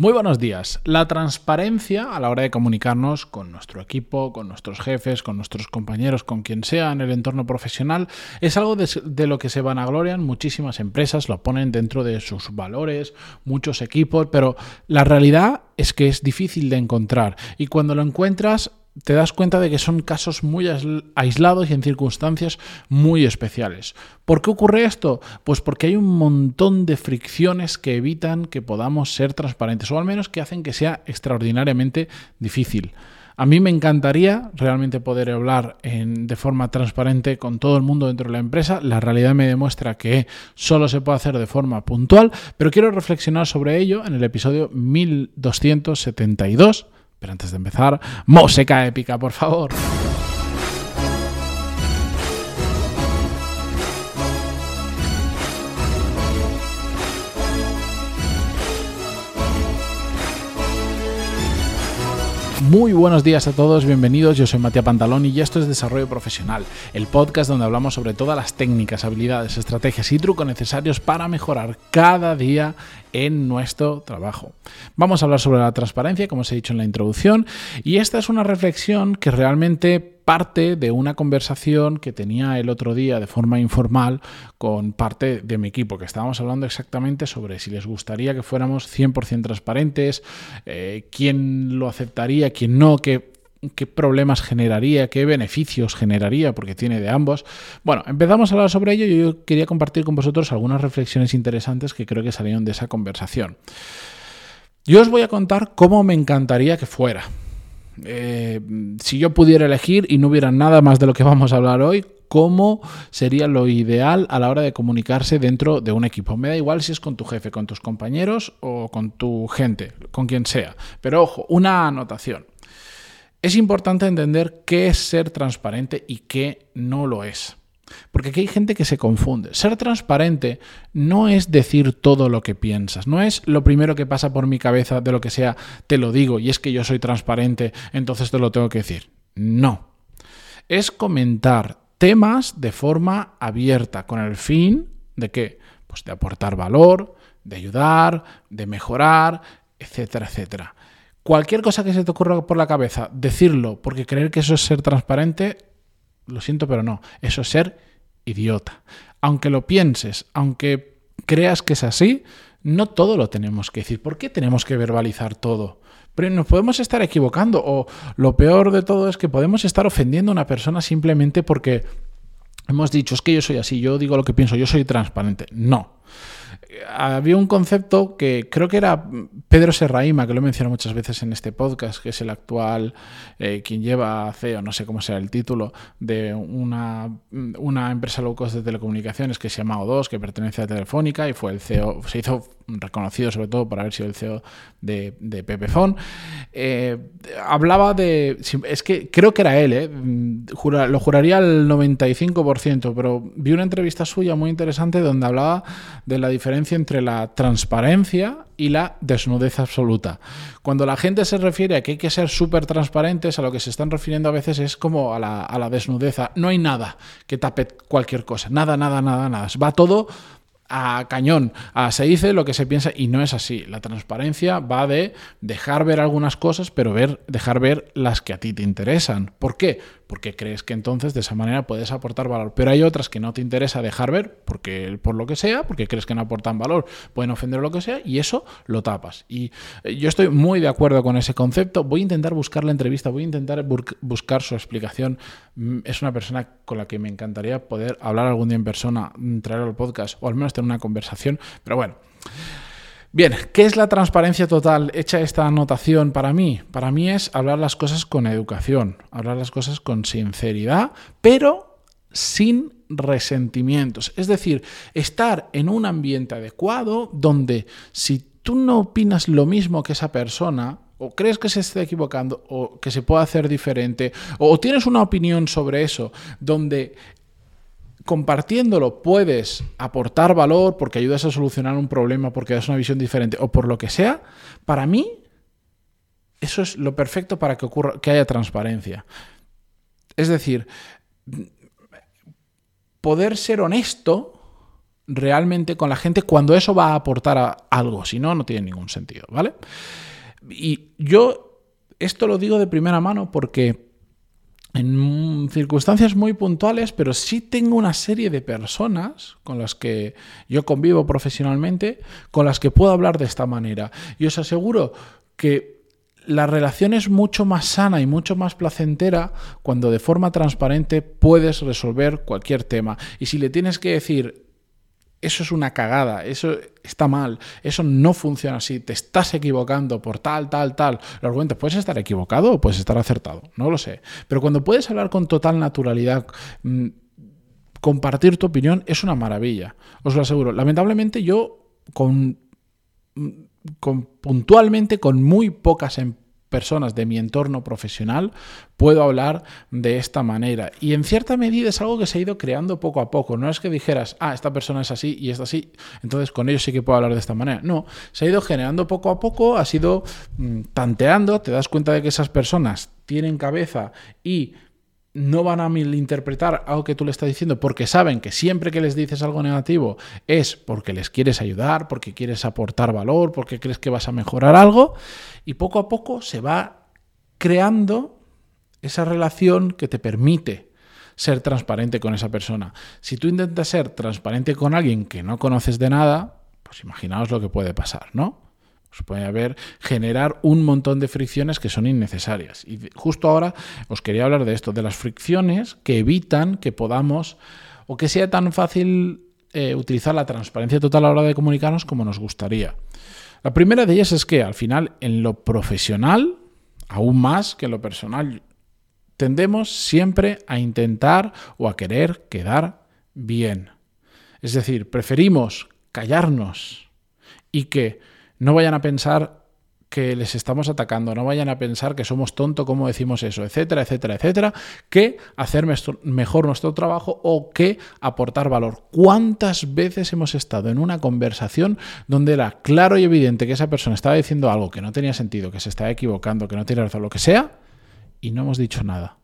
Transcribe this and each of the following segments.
Muy buenos días. La transparencia a la hora de comunicarnos con nuestro equipo, con nuestros jefes, con nuestros compañeros, con quien sea en el entorno profesional, es algo de, lo que se vanaglorian muchísimas empresas, lo ponen dentro de sus valores, muchos equipos, pero la realidad es que es difícil de encontrar y cuando lo encuentras te das cuenta de que son casos muy aislados y en circunstancias muy especiales. ¿Por qué ocurre esto? Pues porque hay un montón de fricciones que evitan que podamos ser transparentes, o al menos que hacen que sea extraordinariamente difícil. A mí me encantaría realmente poder hablar de forma transparente con todo el mundo dentro de la empresa. La realidad me demuestra que solo se puede hacer de forma puntual, pero quiero reflexionar sobre ello en el episodio 1272 pero antes de empezar, música épica, por favor. Muy buenos días a todos, bienvenidos. Yo soy Matías Pantaloni y esto es Desarrollo Profesional, el podcast donde hablamos sobre todas las técnicas, habilidades, estrategias y trucos necesarios para mejorar cada día en nuestro trabajo. Vamos a hablar sobre la transparencia, como os he dicho en la introducción, y esta es una reflexión que realmente parte de una conversación que tenía el otro día de forma informal con parte de mi equipo, que estábamos hablando exactamente sobre si les gustaría que fuéramos 100% transparentes, eh, quién lo aceptaría, quién no, qué qué problemas generaría, qué beneficios generaría, porque tiene de ambos. Bueno, empezamos a hablar sobre ello y yo quería compartir con vosotros algunas reflexiones interesantes que creo que salieron de esa conversación. Yo os voy a contar cómo me encantaría que fuera. Eh, si yo pudiera elegir y no hubiera nada más de lo que vamos a hablar hoy, cómo sería lo ideal a la hora de comunicarse dentro de un equipo. Me da igual si es con tu jefe, con tus compañeros o con tu gente, con quien sea. Pero ojo, una anotación. Es importante entender qué es ser transparente y qué no lo es. Porque aquí hay gente que se confunde. Ser transparente no es decir todo lo que piensas, no es lo primero que pasa por mi cabeza de lo que sea, te lo digo y es que yo soy transparente, entonces te lo tengo que decir. No. Es comentar temas de forma abierta con el fin de qué? Pues de aportar valor, de ayudar, de mejorar, etcétera, etcétera. Cualquier cosa que se te ocurra por la cabeza, decirlo porque creer que eso es ser transparente, lo siento, pero no. Eso es ser idiota. Aunque lo pienses, aunque creas que es así, no todo lo tenemos que decir. ¿Por qué tenemos que verbalizar todo? Pero nos podemos estar equivocando o lo peor de todo es que podemos estar ofendiendo a una persona simplemente porque hemos dicho, es que yo soy así, yo digo lo que pienso, yo soy transparente. No había un concepto que creo que era Pedro Serraima, que lo he mencionado muchas veces en este podcast, que es el actual, eh, quien lleva CEO, no sé cómo sea el título, de una, una empresa low cost de telecomunicaciones que se llama O2, que pertenece a Telefónica y fue el CEO, se hizo reconocido sobre todo por haber sido el CEO de, de Pepefon. Eh, hablaba de, es que creo que era él, eh, lo juraría al 95%, pero vi una entrevista suya muy interesante donde hablaba de la diferencia entre la transparencia y la desnudez absoluta. Cuando la gente se refiere a que hay que ser súper transparentes, a lo que se están refiriendo a veces es como a la, a la desnudez. No hay nada que tape cualquier cosa. Nada, nada, nada, nada. Va todo a cañón. se dice lo que se piensa y no es así. La transparencia va de dejar ver algunas cosas, pero ver, dejar ver las que a ti te interesan. ¿Por qué? Porque crees que entonces de esa manera puedes aportar valor. Pero hay otras que no te interesa dejar ver, porque por lo que sea, porque crees que no aportan valor, pueden ofender lo que sea, y eso lo tapas. Y eh, yo estoy muy de acuerdo con ese concepto. Voy a intentar buscar la entrevista, voy a intentar buscar su explicación. Mm, es una persona con la que me encantaría poder hablar algún día en persona, mm, traer al podcast, o al menos tener una conversación. Pero bueno. Bien, ¿qué es la transparencia total? Hecha esta anotación para mí. Para mí es hablar las cosas con educación, hablar las cosas con sinceridad, pero sin resentimientos. Es decir, estar en un ambiente adecuado donde si tú no opinas lo mismo que esa persona, o crees que se está equivocando, o que se puede hacer diferente, o tienes una opinión sobre eso, donde compartiéndolo puedes aportar valor porque ayudas a solucionar un problema, porque das una visión diferente o por lo que sea, para mí eso es lo perfecto para que ocurra que haya transparencia. Es decir, poder ser honesto realmente con la gente cuando eso va a aportar algo, si no, no tiene ningún sentido, ¿vale? Y yo esto lo digo de primera mano porque en circunstancias muy puntuales, pero sí tengo una serie de personas con las que yo convivo profesionalmente, con las que puedo hablar de esta manera. Y os aseguro que la relación es mucho más sana y mucho más placentera cuando de forma transparente puedes resolver cualquier tema. Y si le tienes que decir, eso es una cagada, eso está mal, eso no funciona así, te estás equivocando por tal, tal, tal. Los argumentos, puedes estar equivocado o puedes estar acertado, no lo sé. Pero cuando puedes hablar con total naturalidad, mm, compartir tu opinión es una maravilla, os lo aseguro. Lamentablemente yo con, mm, puntualmente con muy pocas empresas personas de mi entorno profesional, puedo hablar de esta manera. Y en cierta medida es algo que se ha ido creando poco a poco. No es que dijeras, ah, esta persona es así y esta así, entonces con ellos sí que puedo hablar de esta manera. No, se ha ido generando poco a poco, ha ido mm, tanteando, te das cuenta de que esas personas tienen cabeza y no van a malinterpretar algo que tú le estás diciendo porque saben que siempre que les dices algo negativo es porque les quieres ayudar, porque quieres aportar valor, porque crees que vas a mejorar algo y poco a poco se va creando esa relación que te permite ser transparente con esa persona. Si tú intentas ser transparente con alguien que no conoces de nada, pues imaginaos lo que puede pasar, ¿no? Puede haber generar un montón de fricciones que son innecesarias. Y justo ahora os quería hablar de esto, de las fricciones que evitan que podamos o que sea tan fácil eh, utilizar la transparencia total a la hora de comunicarnos como nos gustaría. La primera de ellas es que al final en lo profesional, aún más que en lo personal, tendemos siempre a intentar o a querer quedar bien. Es decir, preferimos callarnos y que no vayan a pensar que les estamos atacando, no vayan a pensar que somos tontos como decimos eso, etcétera, etcétera, etcétera, que hacer mejor nuestro trabajo o que aportar valor. ¿Cuántas veces hemos estado en una conversación donde era claro y evidente que esa persona estaba diciendo algo que no tenía sentido, que se estaba equivocando, que no tiene razón, lo que sea, y no hemos dicho nada?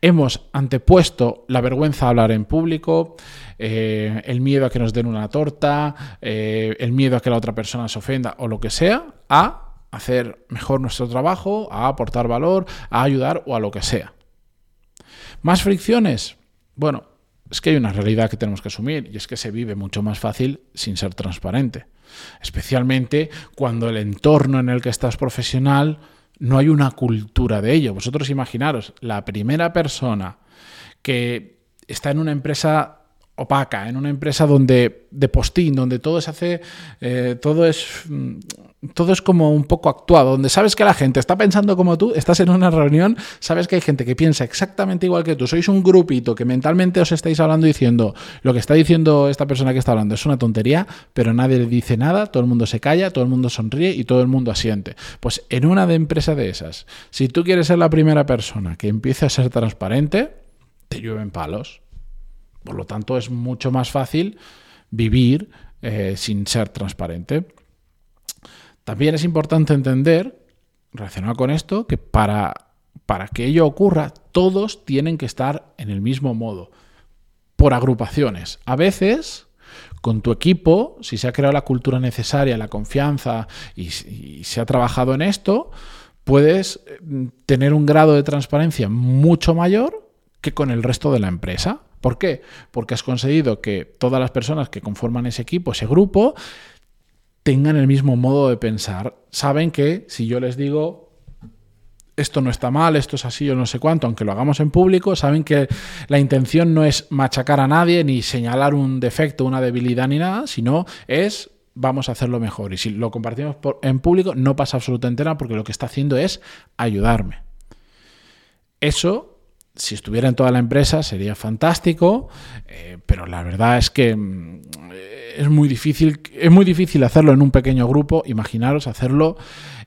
Hemos antepuesto la vergüenza a hablar en público, eh, el miedo a que nos den una torta, eh, el miedo a que la otra persona se ofenda o lo que sea, a hacer mejor nuestro trabajo, a aportar valor, a ayudar o a lo que sea. ¿Más fricciones? Bueno, es que hay una realidad que tenemos que asumir y es que se vive mucho más fácil sin ser transparente. Especialmente cuando el entorno en el que estás profesional no hay una cultura de ello. Vosotros imaginaros, la primera persona que está en una empresa opaca, en una empresa donde de postín, donde todo se hace, eh, todo es mm, todo es como un poco actuado, donde sabes que la gente está pensando como tú, estás en una reunión, sabes que hay gente que piensa exactamente igual que tú, sois un grupito que mentalmente os estáis hablando diciendo lo que está diciendo esta persona que está hablando es una tontería, pero nadie le dice nada, todo el mundo se calla, todo el mundo sonríe y todo el mundo asiente. Pues en una de empresa de esas, si tú quieres ser la primera persona que empiece a ser transparente, te llueven palos. Por lo tanto, es mucho más fácil vivir eh, sin ser transparente. También es importante entender, relacionado con esto, que para, para que ello ocurra, todos tienen que estar en el mismo modo, por agrupaciones. A veces, con tu equipo, si se ha creado la cultura necesaria, la confianza y, y se ha trabajado en esto, puedes eh, tener un grado de transparencia mucho mayor que con el resto de la empresa. ¿Por qué? Porque has conseguido que todas las personas que conforman ese equipo, ese grupo, tengan el mismo modo de pensar. Saben que si yo les digo esto no está mal, esto es así o no sé cuánto, aunque lo hagamos en público, saben que la intención no es machacar a nadie ni señalar un defecto, una debilidad ni nada, sino es vamos a hacerlo mejor. Y si lo compartimos en público, no pasa absolutamente nada porque lo que está haciendo es ayudarme. Eso si estuviera en toda la empresa sería fantástico, eh, pero la verdad es que mm, es muy difícil, es muy difícil hacerlo en un pequeño grupo, imaginaros hacerlo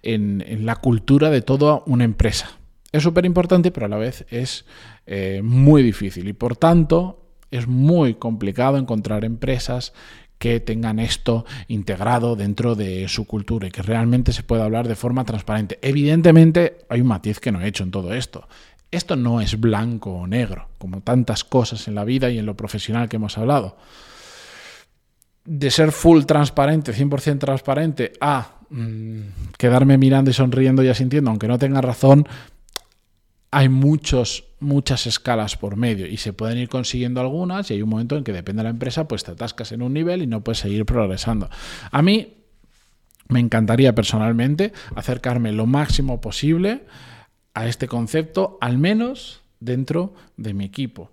en, la cultura de toda una empresa. Es súper importante, pero a la vez es eh, muy difícil y por tanto es muy complicado encontrar empresas que tengan esto integrado dentro de su cultura y que realmente se pueda hablar de forma transparente. Evidentemente hay un matiz que no he hecho en todo esto esto no es blanco o negro, como tantas cosas en la vida y en lo profesional que hemos hablado. de ser full transparente, 100% transparente, a mm, quedarme mirando y sonriendo y asintiendo, aunque no tenga razón, hay muchos, muchas escalas por medio y se pueden ir consiguiendo algunas y hay un momento en que depende de la empresa, pues te atascas en un nivel y no puedes seguir progresando. A mí me encantaría personalmente acercarme lo máximo posible a este concepto, al menos dentro de mi equipo.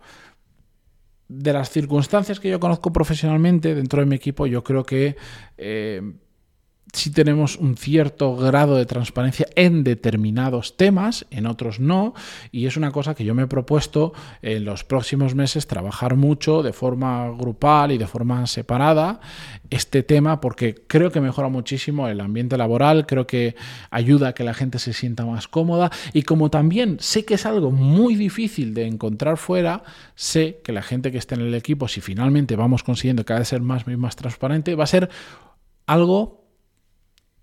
De las circunstancias que yo conozco profesionalmente dentro de mi equipo, yo creo que eh, si tenemos un cierto grado de transparencia en determinados temas, en otros no, y es una cosa que yo me he propuesto en los próximos meses trabajar mucho de forma grupal y de forma separada este tema porque creo que mejora muchísimo el ambiente laboral, creo que ayuda a que la gente se sienta más cómoda y como también sé que es algo muy difícil de encontrar fuera, sé que la gente que esté en el equipo, si finalmente vamos consiguiendo cada vez ser más más transparente, va a ser algo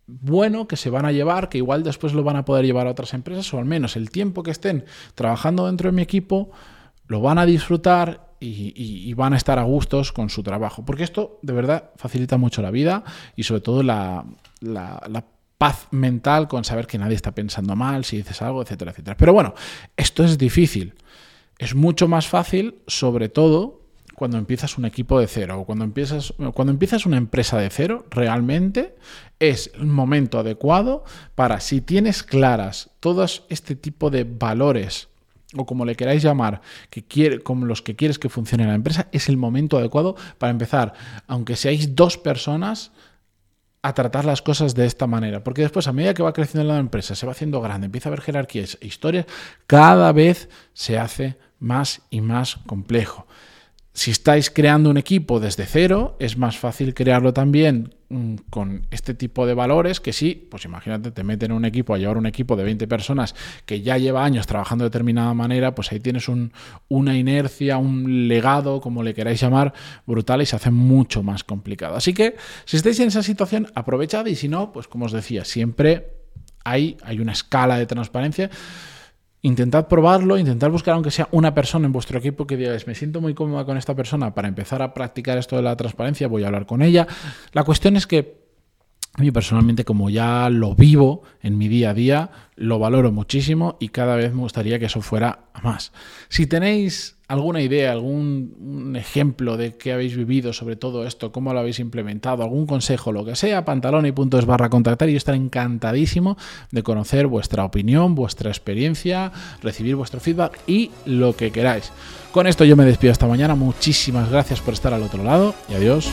bueno que se van a llevar, que igual después lo van a poder llevar a otras empresas, o al menos el tiempo que estén trabajando dentro de mi equipo, lo van a disfrutar y, van a estar a gustos con su trabajo. Porque esto de verdad facilita mucho la vida y sobre todo la, la paz mental con saber que nadie está pensando mal, si dices algo, etcétera, etcétera. Pero bueno, esto es difícil. Es mucho más fácil, sobre todo, cuando empiezas un equipo de cero o cuando empiezas, cuando empiezas una empresa de cero, realmente es el momento adecuado para, si tienes claras todos este tipo de valores o como le queráis llamar, que quiere, como los que quieres que funcione la empresa, es el momento adecuado para empezar, aunque seáis dos personas, a tratar las cosas de esta manera. Porque después, a medida que va creciendo la empresa, se va haciendo grande, empieza a haber jerarquías e historias, cada vez se hace más y más complejo. Si estáis creando un equipo desde cero, es más fácil crearlo también con este tipo de valores que sí, pues imagínate, te meten en un equipo a llevar un equipo de 20 personas que ya lleva años trabajando de determinada manera, pues ahí tienes una inercia, un legado, como le queráis llamar, brutal y se hace mucho más complicado. Así que si estáis en esa situación, aprovechad y si no, pues como os decía, siempre hay, hay una escala de transparencia Intentad probarlo, intentad buscar aunque sea una persona en vuestro equipo que digáis, me siento muy cómoda con esta persona para empezar a practicar esto de la transparencia, voy a hablar con ella. La cuestión es que mí personalmente, como ya lo vivo en mi día a día, lo valoro muchísimo y cada vez me gustaría que eso fuera a más. Si tenéis alguna idea, algún ejemplo de qué habéis vivido sobre todo esto, cómo lo habéis implementado, algún consejo, lo que sea, puntos barra contactar y yo estaré encantadísimo de conocer vuestra opinión, vuestra experiencia, recibir vuestro feedback y lo que queráis. Con esto yo me despido esta mañana, muchísimas gracias por estar al otro lado y adiós.